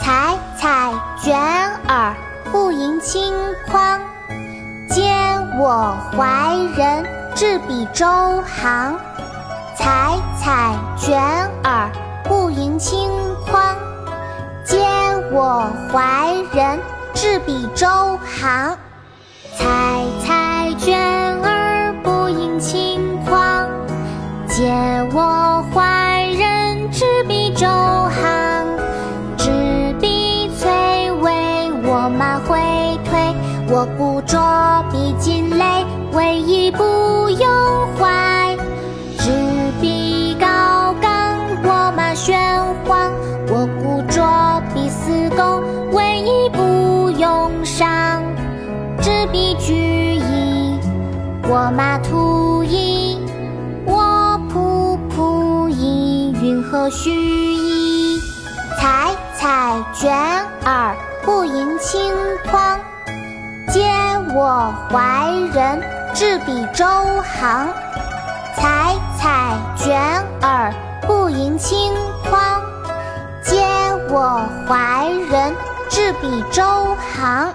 采采卷耳，不盈顷筐。兼我怀人，置彼周行。采采卷耳，不盈顷筐。兼我怀人，置彼周行。采采卷耳，不盈顷。借我怀人，置彼周行。执笔催微，我马回退。我固着笔尽累，为一不用怀。执笔高冈，我马玄黄。我固着笔似钩，为一不用伤。执笔举矣，我马图矣。云何须矣？采采卷耳，不盈顷筐。嗟我怀人，置彼周行。采采卷耳，不盈顷筐。嗟我怀人，置彼周行。